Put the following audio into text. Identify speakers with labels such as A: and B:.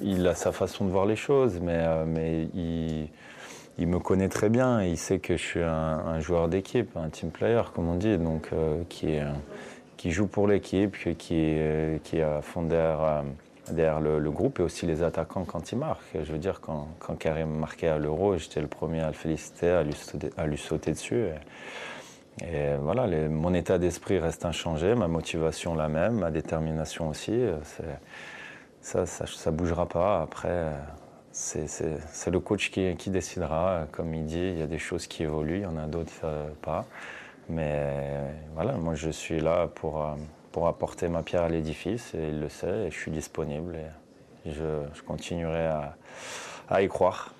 A: Il a sa façon de voir les choses, mais, euh, mais il, me connaît très bien. Il sait que je suis un, joueur d'équipe, un team player, comme on dit, donc euh, qui, qui joue pour l'équipe, qui, est- qui est à fond derrière, euh, le, groupe et aussi les attaquants quand ils marquent. Je veux dire, quand, quand Karim marquait à l'Euro, j'étais le premier à le féliciter, à lui sauter, à lui sauter dessus. Et, voilà, mon état d'esprit reste inchangé, ma motivation la même, ma détermination aussi. Ça, ça, ça bougera pas. Après, euh, c'est le coach qui, qui décidera. Comme il dit, il y a des choses qui évoluent, il y en a d'autres euh, pas. Mais euh, voilà, moi je suis là pour, euh, pour apporter ma pierre à l'édifice et il le sait et je suis disponible et je, je continuerai à, à y croire.